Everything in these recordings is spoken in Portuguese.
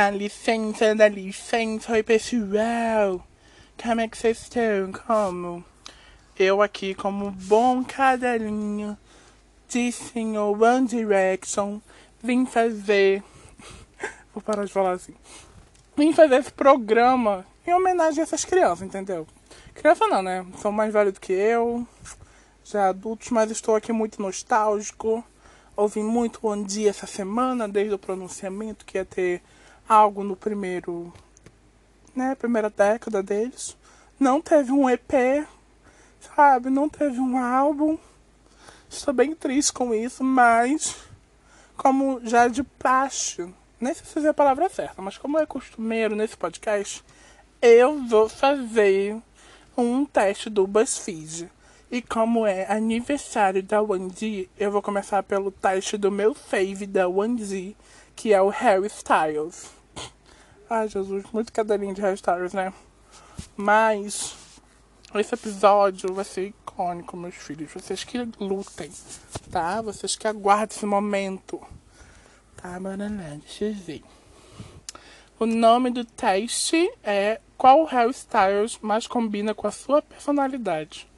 Dá licença, dá licença, oi pessoal. Como é que vocês estão? Como? Eu aqui como bom cadelinho de senhor One Direction vim fazer. Vou parar de falar assim. Vim fazer esse programa em homenagem a essas crianças, entendeu? Criança não, né? São mais velhos do que eu, já adultos, mas estou aqui muito nostálgico. Ouvi muito Bom Dia essa semana, desde o pronunciamento que ia ter algo no primeiro, né, primeira década deles. Não teve um EP, sabe? Não teve um álbum. Estou bem triste com isso, mas como já de praxe, nem sei se fazer a palavra certa, mas como é costumeiro nesse podcast, eu vou fazer um teste do BuzzFeed. E como é aniversário da Wendy, eu vou começar pelo teste do meu fave da Wendy, que é o Harry Styles. Ai, Jesus, muito cadelinho de Styles, né? Mas esse episódio vai ser icônico, meus filhos. Vocês que lutem, tá? Vocês que aguardem esse momento. Tá, lá, deixa eu ver. O nome do teste é Qual Styles mais combina com a sua personalidade?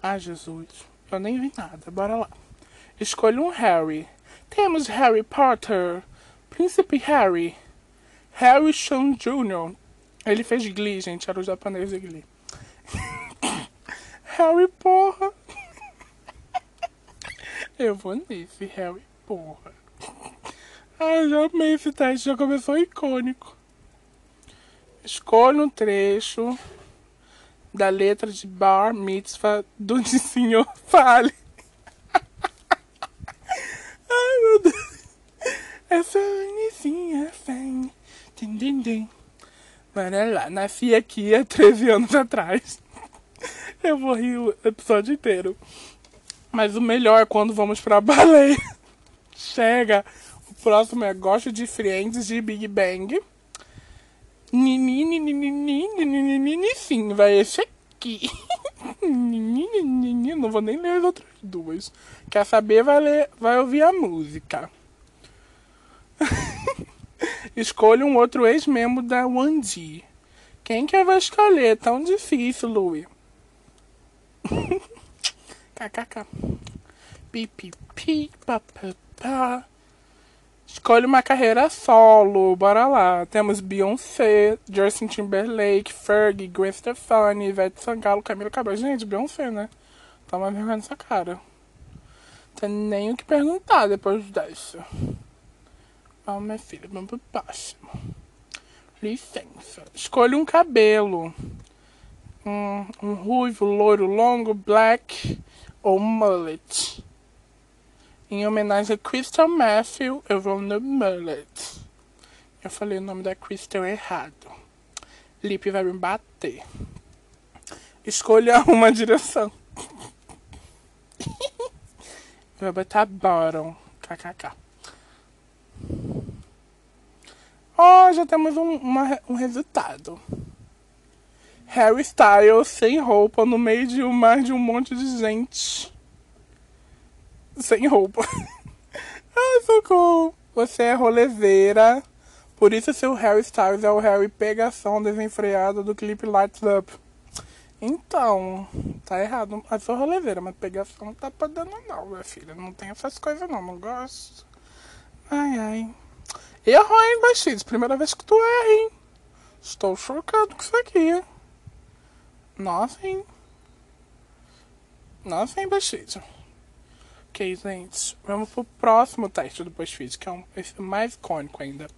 Ah, Jesus, eu nem vi nada. Bora lá. Escolha um Harry. Temos Harry Potter, Príncipe Harry, Harry Sean Jr. Ele fez Glee, gente. Era o japonês de Glee. Harry, porra. Eu vou nesse, Harry, porra. Ai, já amei esse teste. Já começou icônico. Escolha um trecho da letra de Bar Mitzvah do Senhor Fale. Ai, meu Deus. Essa é fã. Din, din, din. Bora lá, nasci aqui há 13 anos atrás. Eu vou rir o episódio inteiro. Mas o melhor é quando vamos pra baleia. Chega. O próximo é Gosto de Friends de Big Bang. Sim, vai esse aqui. Não vou nem ler as outras duas. Quer saber, vai, ler, vai ouvir a música. Escolha um outro ex-membro da One D. Quem que eu vou escolher? Tão difícil, Louie. KKK. Pipipi, papapá. Escolha uma carreira solo, bora lá. Temos Beyoncé, Justin Timberlake, Fergie, Gwen Stefani, Ivete Sangalo, Camila Cabello. Gente, Beyoncé, né? Toma vergonha nessa cara. Tem nem o que perguntar depois dessa. Vamos, minha filha, vamos pro próximo. Licença. Escolha um cabelo. Um, um ruivo, loiro, longo, black ou mullet. Em homenagem a Crystal Matthew, eu vou no mullet. Eu falei o nome da Crystal errado. Lip vai me bater. Escolha uma direção. Vou botar bottom. KKK. Oh, já temos um, uma, um resultado. Harry Styles sem roupa no meio de um mar de um monte de gente. Sem roupa. Ai, socorro. Você é rolezeira. Por isso seu Harry Styles é o Harry pegação desenfreada do clipe Lights Up. Então, tá errado. Eu sou rolezeira, mas pegação não tá podendo não, minha filha. Não tem essas coisas não, não gosto. Ai, ai. Errou, hein, Baixinhos? Primeira vez que tu erra, hein? Estou chocado com isso aqui. Nossa, hein? Nossa, hein, Baixinhos? Ok, gente. Vamos pro próximo teste do BuzzFeed, que é um, esse mais icônico ainda.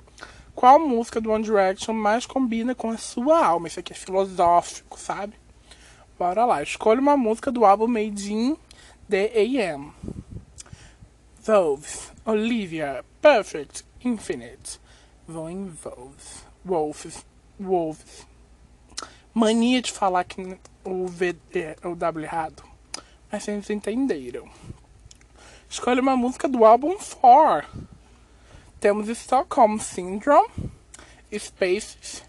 Qual música do One Direction mais combina com a sua alma? Isso aqui é filosófico, sabe? Bora lá. Escolha uma música do álbum Made in The AM. Wolves, Olivia, Perfect, Infinite. Vão em Wolves. Wolves. Wolves. Mania de falar que o, v, é, o W errado. Mas vocês entenderam. Escolha uma música do álbum 4. Temos Stockholm Syndrome, Spaces,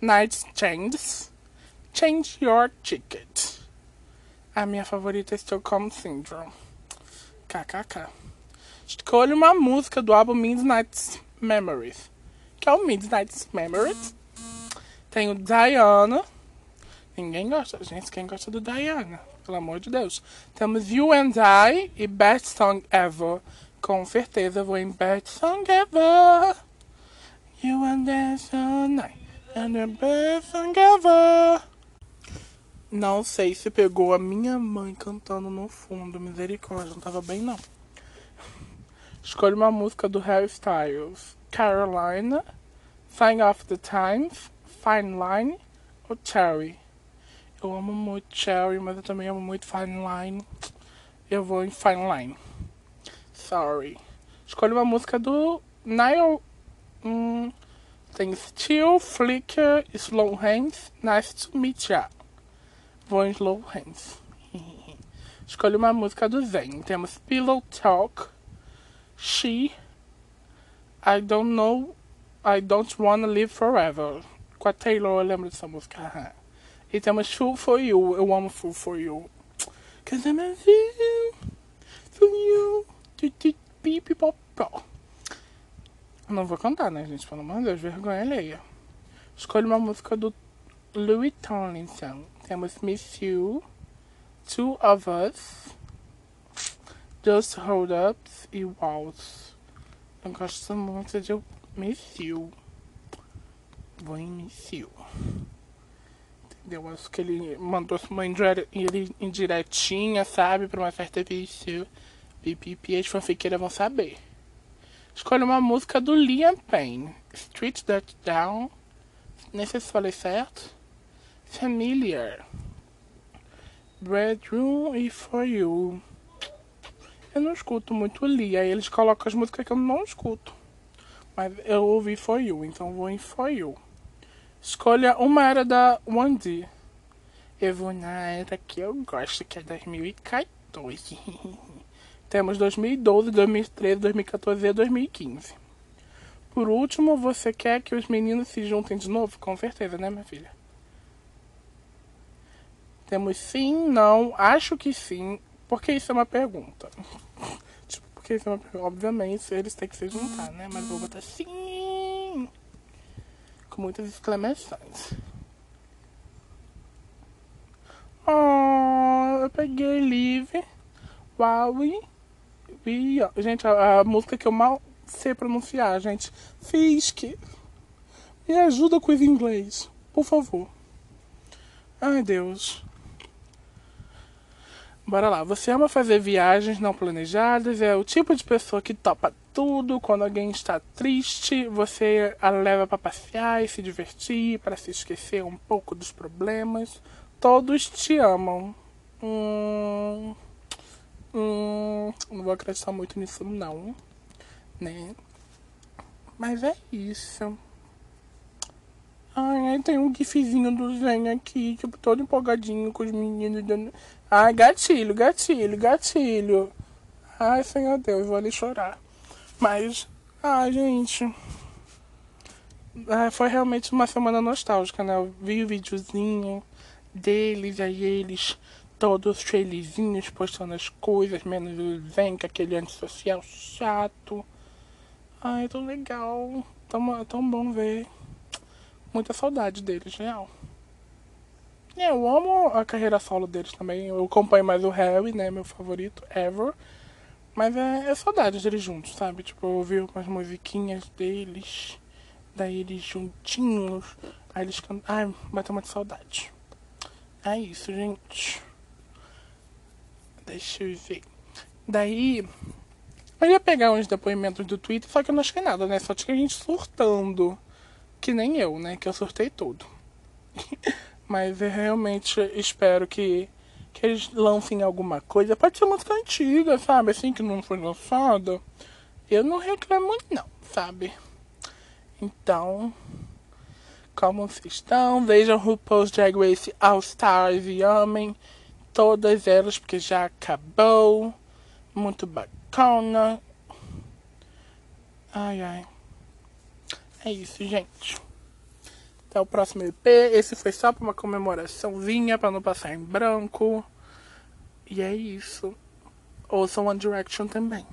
Night Changes, Change Your Ticket. A minha favorita é Stockholm Syndrome. KKK. Escolha uma música do álbum Midnight Memories. que é o Midnight Memories. Tem o Diana. Ninguém gosta, gente. Quem gosta do Diana? Pelo amor de Deus. Temos You and I e Best Song Ever. Com certeza vou em Best Song Ever. You and I and the best song ever. Não sei se pegou a minha mãe cantando no fundo. Misericórdia, não tava bem não. Escolha uma música do Harry Styles. Carolina, Sign of the Times, Fine Line ou Cherry. Eu amo muito Cherry, mas eu também amo muito Fine Line. Eu vou em Fine Line. Sorry. Escolha uma música do Nile. Hum, tem Steel, Flicker, Slow Hands, Nice to Meet Ya. Vou em Slow Hands. Escolha uma música do Zen. Temos Pillow Talk, She, I Don't Know, I Don't Wanna Live Forever. Com a Taylor, eu lembro dessa música. E temos Full For You. Eu amo Full For You. Cause I'm a fool for you. Não vou cantar, né, gente? Pelo amor de Deus, vergonha alheia. Escolha uma música do Louis Tomlinson. Temos Miss You, Two of Us, Just Hold Ups e Waltz. Eu gosto muito de Miss You. Vou em Miss You. Entendeu? Acho que ele mandou uma indiretinha, sabe? Pra uma certa Miss. Pipipi, as fanfiqueiras vão saber. Escolha uma música do Liam Payne. Street That Down. Nem sei se falei certo. Familiar. Bedroom e For You. Eu não escuto muito Lee. Aí eles colocam as músicas que eu não escuto. Mas eu ouvi For You, então vou em For You. Escolha uma era da One D. Eu vou na era que eu gosto, que é 2014. Temos 2012, 2013, 2014 e 2015. Por último, você quer que os meninos se juntem de novo? Com certeza, né, minha filha? Temos sim, não, acho que sim. Porque isso é uma pergunta. tipo, porque isso é uma pergunta. Obviamente, eles têm que se juntar, né? Mas vou botar sim. Com muitas exclamações. Oh, eu peguei Live. E, gente, a, a, música que eu mal sei pronunciar, gente. Fisk. Me ajuda com o inglês, por favor. Ai, Deus. Bora lá. Você ama fazer viagens não planejadas? É o tipo de pessoa que topa tudo. Quando alguém está triste, você a leva para passear e se divertir, para se esquecer um pouco dos problemas. Todos te amam. Hum... Hum, não vou acreditar muito nisso não, né? Mas é isso. Ai, tem um gifzinho do Zen aqui, tipo, todo empolgadinho com os meninos dando... Ai, gatilho, gatilho, gatilho. Ai, Senhor Deus, vou ali chorar. Mas, ai, gente... Ai, foi realmente uma semana nostálgica, né? Eu vi o videozinho deles, aí eles todos felizinhos, postando as coisas, menos o Zen, que é aquele antissocial chato. Ai, tão legal. Tão, tão bom ver. Muita saudade deles, real. É, eu amo a carreira solo deles também. Eu acompanho mais o Harry, né? Meu favorito, ever. Mas é, é saudade deles juntos, sabe? Tipo, eu ouvi umas musiquinhas deles. Daí eles juntinhos. Aí eles cantam. Ai, bateu uma saudade. É isso, gente. Deixa eu ver. Daí, eu ia pegar uns depoimentos do Twitter, só que eu não achei nada, né? Só tinha gente surtando. Que nem eu, né? Que eu surtei tudo. Mas eu realmente espero que, que eles lancem alguma coisa. Pode ser música antiga, sabe? Assim, que não foi lançada. Eu não reclamo, não, sabe? Então, como vocês estão? Vejam RuPaul's Drag Race All Stars e amem todas elas porque já acabou. Muito bacana. Ai ai. É isso, gente. Até o próximo EP. Esse foi só para uma comemoraçãozinha para não passar em branco. E é isso. Ouçam One Direction também.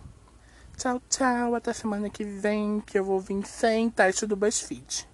Tchau, tchau. Até semana que vem, que eu vou vir sem teste do BuzzFeed.